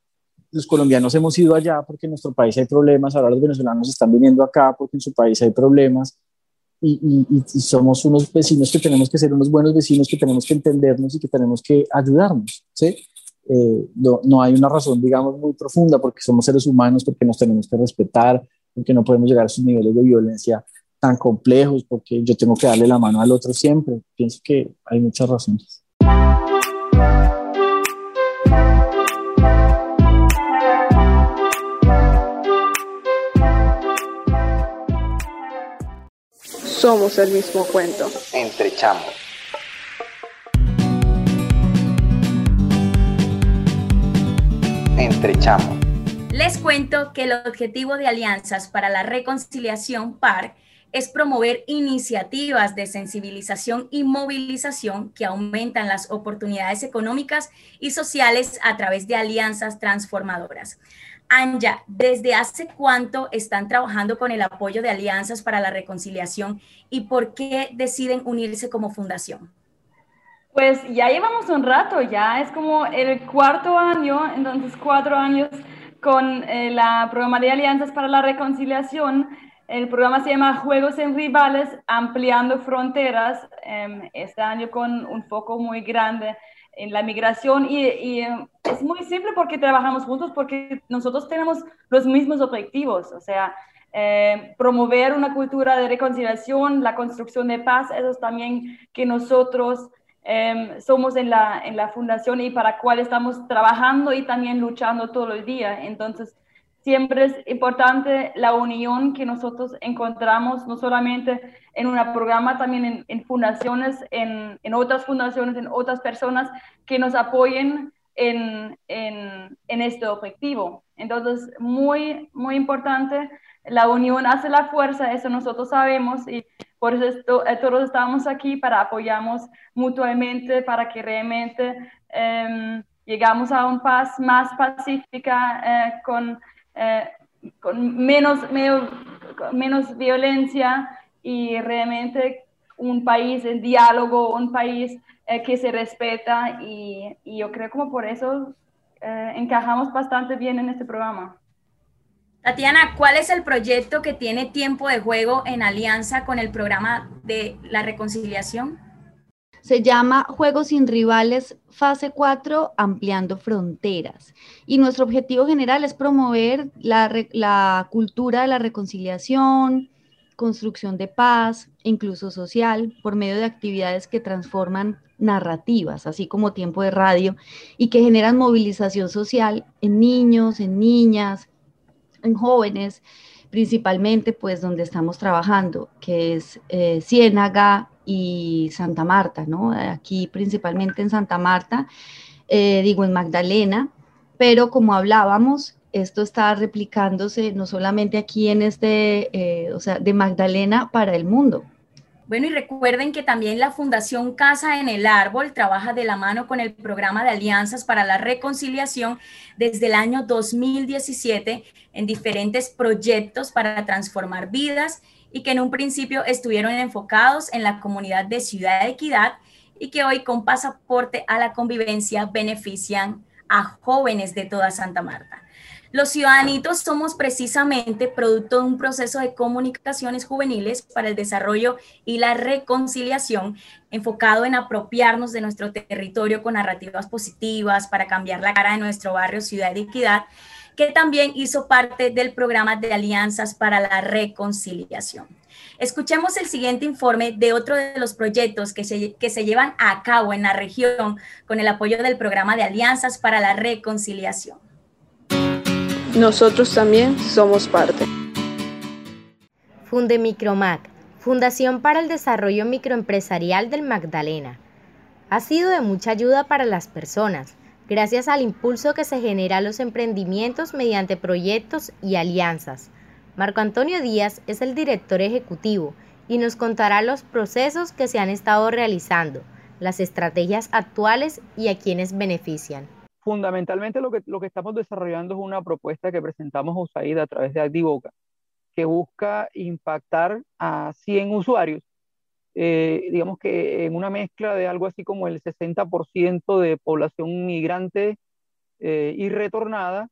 los colombianos hemos ido allá porque en nuestro país hay problemas, ahora los venezolanos están viniendo acá porque en su país hay problemas y, somos unos vecinos que tenemos que ser unos buenos vecinos, que tenemos que entendernos y que tenemos que ayudarnos, ¿sí? Eh, no, no, hay una razón, digamos, muy profunda porque somos seres humanos, porque nos tenemos que respetar, porque no podemos llegar a esos niveles de violencia tan complejos, porque yo tengo que darle la mano al otro siempre. Pienso que hay muchas razones. somos el mismo cuento. Entre chamo. Entre chamo. Les cuento que el objetivo de Alianzas para la Reconciliación PAR es promover iniciativas de sensibilización y movilización que aumentan las oportunidades económicas y sociales a través de alianzas transformadoras. Anja, ¿desde hace cuánto están trabajando con el apoyo de Alianzas para la Reconciliación y por qué deciden unirse como fundación? Pues ya llevamos un rato, ya es como el cuarto año, entonces cuatro años con eh, programa de Alianzas para la Reconciliación. El programa se llama Juegos en Rivales, Ampliando Fronteras, em, este año con un foco muy grande en la migración y, eh, es muy simple porque trabajamos juntos, porque nosotros tenemos los mismos objetivos, o sea, eh, promover una cultura de reconciliación, la construcción de paz, eso es también que nosotros em, somos en la, en la fundación y para cual estamos trabajando y también luchando todo el día. Entonces, siempre es importante la unión que nosotros encontramos, no solamente en un programa, también en, fundaciones, en, en, otras fundaciones, en otras personas que nos apoyen en, en, este objetivo. Entonces, muy, muy importante, la unión hace la fuerza, eso nosotros sabemos y por eso eh, todos estamos aquí para apoyarnos mutuamente, para que realmente eh, llegamos a un paz más pacífica eh, con eh, con menos, menos, menos violencia y realmente un país en diálogo, un país que se respeta y, y, yo creo como por eso encajamos bastante bien en este programa. Tatiana, ¿cuál es el proyecto que tiene tiempo de juego en alianza con el programa de la reconciliación? Se llama Juegos sin Rivales Fase 4, Ampliando Fronteras. Y nuestro objetivo general es promover la, cultura de la reconciliación, construcción de paz, incluso social, por medio de actividades que transforman narrativas, así como tiempo de radio, y que generan movilización social en niños, en niñas, en jóvenes, principalmente pues donde estamos trabajando, que es eh, Ciénaga, y Santa Marta, ¿no? Aquí principalmente en Santa Marta, eh, digo en Magdalena, pero como hablábamos, esto está replicándose no solamente aquí en este, eh, o sea, de Magdalena para el mundo. Bueno, y recuerden que también la Fundación Casa en el Árbol trabaja de la mano con el programa de Alianzas para la Reconciliación desde el año 2017 en diferentes proyectos para transformar vidas y que en un principio estuvieron enfocados en la comunidad de Ciudad de Equidad y que hoy con pasaporte a la convivencia benefician a jóvenes de toda Santa Marta. Los ciudadanitos somos precisamente producto de un proceso de comunicaciones juveniles para el desarrollo y la reconciliación enfocado en apropiarnos de nuestro territorio con narrativas positivas para cambiar la cara de nuestro barrio Ciudad de Equidad, que también hizo parte del programa de Alianzas para la Reconciliación. Escuchemos el siguiente informe de otro de los proyectos que se, que se llevan a cabo en la región con el apoyo del programa de Alianzas para la Reconciliación. Nosotros también somos parte. Funde Micromac, Fundación para el Desarrollo Microempresarial del Magdalena. Ha sido de mucha ayuda para las personas, gracias al impulso que se genera a los emprendimientos mediante proyectos y alianzas. Marco Antonio Díaz es el director ejecutivo y nos contará los procesos que se han estado realizando, las estrategias actuales y a quienes benefician fundamentalmente lo que, lo que estamos desarrollando es una propuesta que presentamos a USAID a través de Activoca, que busca impactar a 100 usuarios, eh, digamos que en una mezcla de algo así como el 60% de población migrante eh, y retornada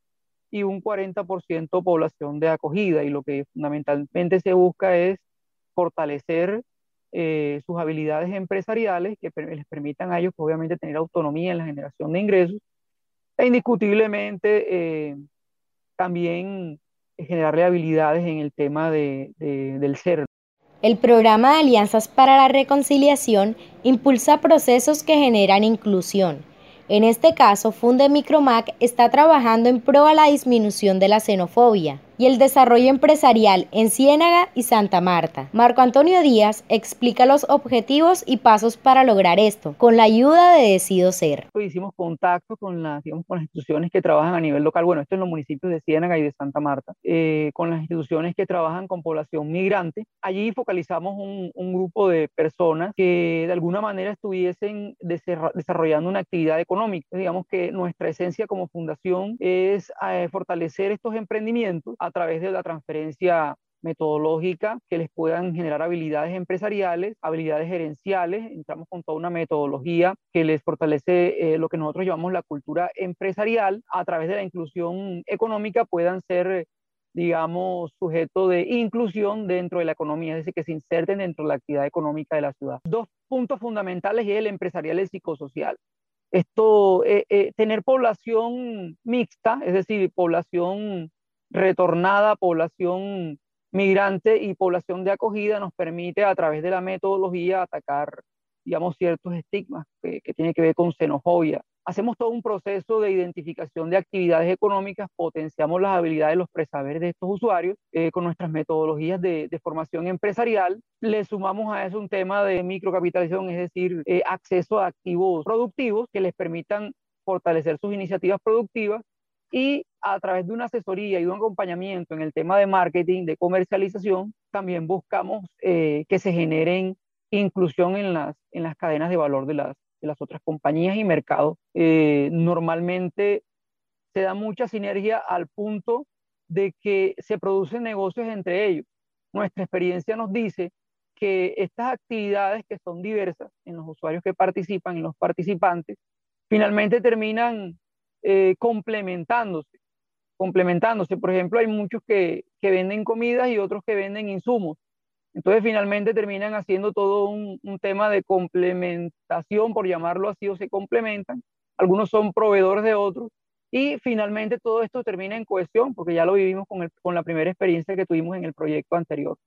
y un 40% población de acogida. Y lo que fundamentalmente se busca es fortalecer eh, sus habilidades empresariales que les permitan a ellos, pues, obviamente, tener autonomía en la generación de ingresos e indiscutiblemente eh, también generarle habilidades en el tema de, del ser. El programa de Alianzas para la Reconciliación impulsa procesos que generan inclusión. En este caso, Funde Micromac está trabajando en pro a la disminución de la xenofobia y el desarrollo empresarial en Ciénaga y Santa Marta. Marco Antonio Díaz explica los objetivos y pasos para lograr esto, con la ayuda de Decido Ser. Hicimos contacto con las, digamos, con las instituciones que trabajan a nivel local, bueno, esto en los municipios de Ciénaga y de Santa Marta, eh, con las instituciones que trabajan con población migrante. Allí focalizamos un, un grupo de personas que de alguna manera estuviesen desarrollando una actividad económica. Digamos que nuestra esencia como fundación es eh, fortalecer estos emprendimientos a través de la transferencia metodológica que les puedan generar habilidades empresariales, habilidades gerenciales. Entramos con toda una metodología que les fortalece eh, lo que nosotros llamamos la cultura empresarial. A través de la inclusión económica puedan ser, digamos, sujeto de inclusión dentro de la economía, es decir, que se inserten dentro de la actividad económica de la ciudad. Dos puntos fundamentales y el empresarial y el psicosocial. Esto, eh, eh, tener población mixta, es decir, población retornada, población migrante y población de acogida nos permite a través de la metodología atacar, digamos, ciertos estigmas que, que tienen que ver con xenofobia. Hacemos todo un proceso de identificación de actividades económicas, potenciamos las habilidades, los presaberes de estos usuarios eh, con nuestras metodologías de, de, formación empresarial. Le sumamos a eso un tema de microcapitalización, es decir, eh, acceso a activos productivos que les permitan fortalecer sus iniciativas productivas y a través de una asesoría y un acompañamiento en el tema de marketing, de comercialización, también buscamos eh, que se generen inclusión en las, en las cadenas de valor de las, de las otras compañías y mercados. Eh, normalmente se da mucha sinergia al punto de que se producen negocios entre ellos. Nuestra experiencia nos dice que estas actividades que son diversas en los usuarios que participan, en los participantes, finalmente terminan eh, complementándose, complementándose. Por ejemplo, hay muchos que, que, venden comidas y otros que venden insumos. Entonces, finalmente terminan haciendo todo un, tema de complementación, por llamarlo así, o se complementan. Algunos son proveedores de otros. Y finalmente todo esto termina en cohesión, porque ya lo vivimos con, el, con la primera experiencia que tuvimos en el proyecto anterior.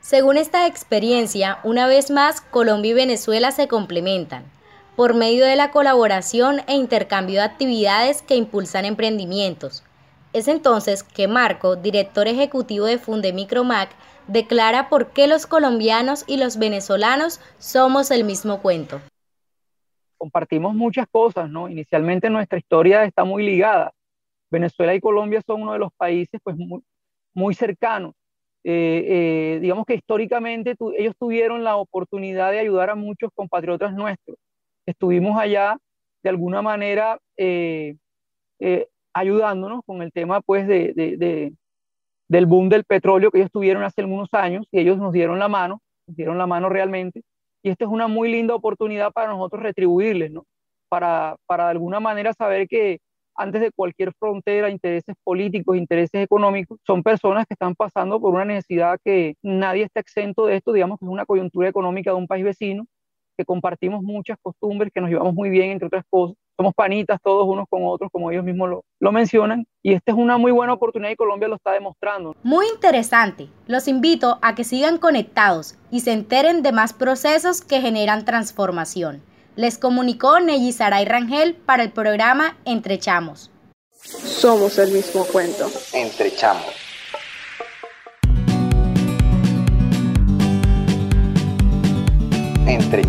Según esta experiencia, una vez más, Colombia y Venezuela se complementan por medio de la colaboración e intercambio de actividades que impulsan emprendimientos. Es entonces que Marco, director ejecutivo de Funde Micromac, declara por qué los colombianos y los venezolanos somos el mismo cuento. Compartimos muchas cosas, ¿no? Inicialmente nuestra historia está muy ligada. Venezuela y Colombia son uno de los países pues, muy, cercanos. Eh, eh, digamos que históricamente ellos tuvieron la oportunidad de ayudar a muchos compatriotas nuestros. Estuvimos allá de alguna manera eh, ayudándonos con el tema pues de, del boom del petróleo que ellos tuvieron hace algunos años y ellos nos dieron la mano, nos dieron la mano realmente. Y esta es una muy linda oportunidad para nosotros retribuirles, ¿no? Para, para de alguna manera saber que antes de cualquier frontera, intereses políticos, intereses económicos, son personas que están pasando por una necesidad que nadie está exento de esto, digamos que es una coyuntura económica de un país vecino, que compartimos muchas costumbres, que nos llevamos muy bien, entre otras cosas. Somos panitas todos unos con otros, como ellos mismos lo, lo mencionan, y esta es una muy buena oportunidad y Colombia lo está demostrando. Muy interesante. Los invito a que sigan conectados y se enteren de más procesos que generan transformación. Les comunicó Nelly Saray Rangel para el programa Entre Chamos. Somos el mismo cuento. Entre Chamos. Entre.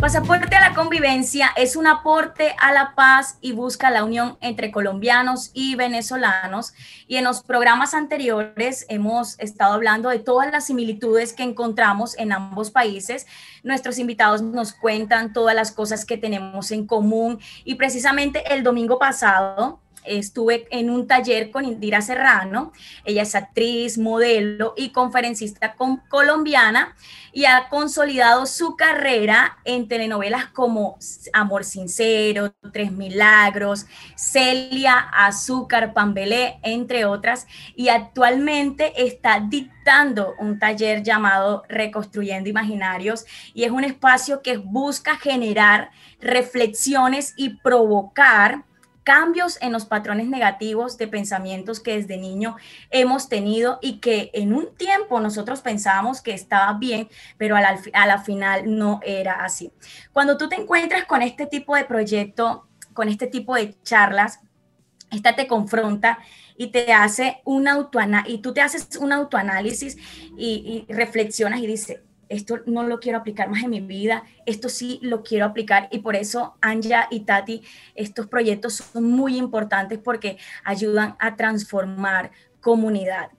Pasaporte a la convivencia es un aporte a la paz y busca la unión entre colombianos y venezolanos. Y en los programas anteriores hemos estado hablando de todas las similitudes que encontramos en ambos países. Nuestros invitados nos cuentan todas las cosas que tenemos en común y precisamente el domingo pasado estuve en un taller con Indira Serrano. Ella es actriz, modelo y conferencista colombiana y ha consolidado su carrera en telenovelas como Amor Sincero, Tres Milagros, Celia, Azúcar, Pambelé, entre otras. Y actualmente está dictando un taller llamado Reconstruyendo Imaginarios y es un espacio que busca generar reflexiones y provocar cambios en los patrones negativos de pensamientos que desde niño hemos tenido y que en un tiempo nosotros pensábamos que estaba bien, pero a la, final no era así. Cuando tú te encuentras con este tipo de proyecto, con este tipo de charlas, esta te confronta y te hace un autoanálisis, y tú te haces un autoanálisis y, y reflexionas y dices, esto no lo quiero aplicar más en mi vida, esto sí lo quiero aplicar y por eso Anja y Tati, estos proyectos son muy importantes porque ayudan a transformar comunidad.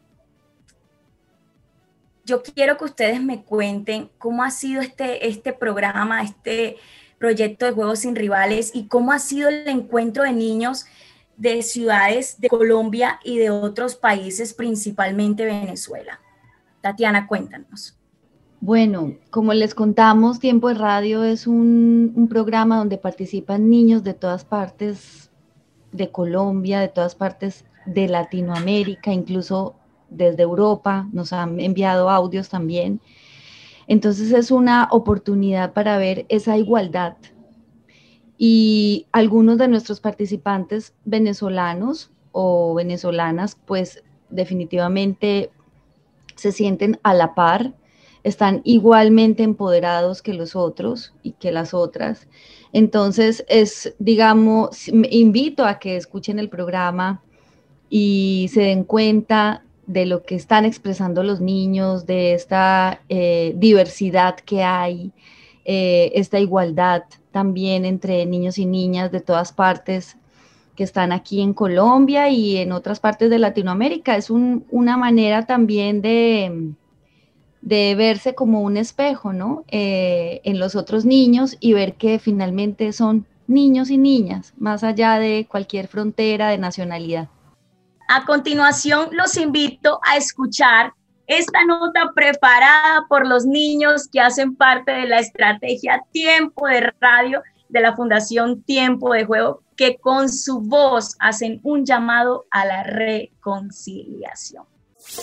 Yo quiero que ustedes me cuenten cómo ha sido este, este programa, este proyecto de Juegos sin Rivales y cómo ha sido el encuentro de niños de ciudades de Colombia y de otros países, principalmente Venezuela. Tatiana, cuéntanos. Bueno, como les contamos, Tiempo de Radio es un, programa donde participan niños de todas partes de Colombia, de todas partes de Latinoamérica, incluso desde Europa, nos han enviado audios también. Entonces es una oportunidad para ver esa igualdad. Y algunos de nuestros participantes venezolanos o venezolanas, pues definitivamente se sienten a la par están igualmente empoderados que los otros y que las otras. Entonces, es, digamos, invito a que escuchen el programa y se den cuenta de lo que están expresando los niños, de esta eh, diversidad que hay, eh, esta igualdad también entre niños y niñas de todas partes que están aquí en Colombia y en otras partes de Latinoamérica. Es una manera también de, de verse como un espejo, ¿no? Eh, en los otros niños y ver que finalmente son niños y niñas, más allá de cualquier frontera de nacionalidad. A continuación, los invito a escuchar esta nota preparada por los niños que hacen parte de la estrategia Tiempo de Radio de la Fundación Tiempo de Juego, que con su voz hacen un llamado a la reconciliación.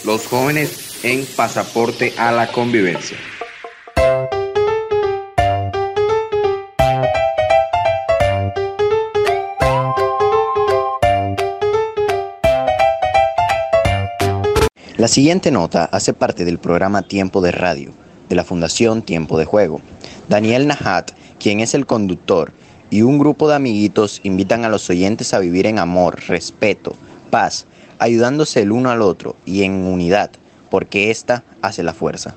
Los jóvenes en pasaporte a la convivencia. La siguiente nota hace parte del programa Tiempo de Radio de la Fundación Tiempo de Juego. Daniel Najat, quien es el conductor, y un grupo de amiguitos invitan a los oyentes a vivir en amor, respeto, paz, ayudándose el uno al otro y en unidad, porque ésta hace la fuerza.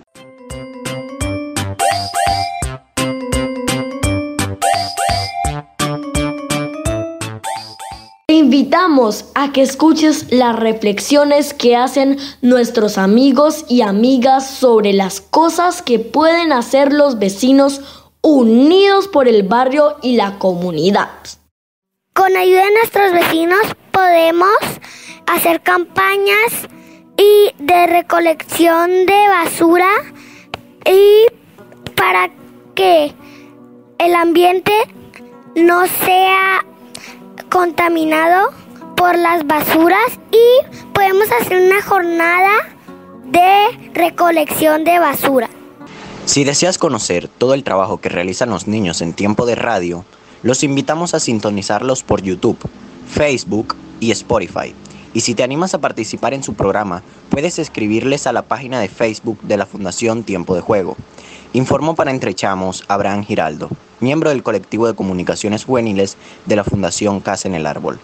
Te invitamos invitamos a que escuches las reflexiones que hacen nuestros amigos y amigas sobre las cosas que pueden hacer los vecinos unidos por el barrio y la comunidad. Con ayuda de nuestros vecinos podemos hacer campañas y de recolección de basura y para que el ambiente no sea contaminado por las basuras y podemos hacer una jornada de recolección de basura. Si deseas conocer todo el trabajo que realizan los niños en tiempo de radio, los invitamos a sintonizarlos por YouTube, Facebook y Spotify. Y si te animas a participar en su programa, puedes escribirles a la página de Facebook de la Fundación Tiempo de Juego. Informó para Entrechamos Abraham Giraldo, miembro del colectivo de comunicaciones juveniles de la Fundación Casa en el Árbol.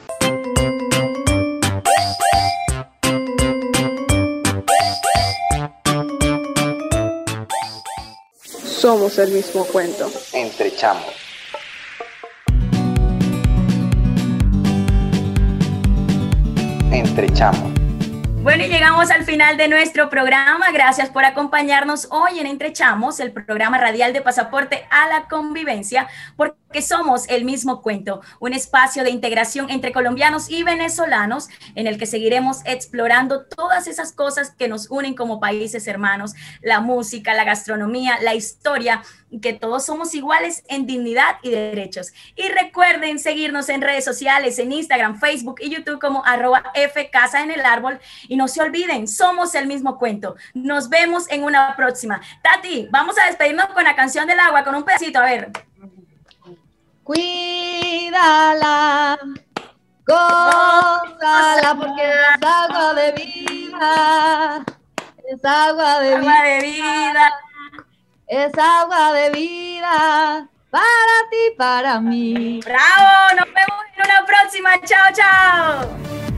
Somos el mismo cuento. Entrechamos. Entrechamos. Bueno, y llegamos al final de nuestro programa. Gracias por acompañarnos hoy en Entrechamos, el programa radial de Pasaporte a la Convivencia, somos el mismo cuento, un espacio de integración entre colombianos y venezolanos en el que seguiremos explorando todas esas cosas que nos unen como países hermanos, la música, la gastronomía, la historia, que todos somos iguales en dignidad y derechos. Y recuerden seguirnos en redes sociales, en Instagram, Facebook y YouTube como arroba F Casa en el Árbol. Y no se olviden, somos el mismo cuento. Nos vemos en una próxima. Tati, vamos a despedirnos con la canción del agua, con un pedacito, a ver. Cuídala, gózala, porque es agua de vida, es agua de Agua de vida. es agua de vida para ti, para mí. Bravo, nos vemos en una próxima. Chao, chao.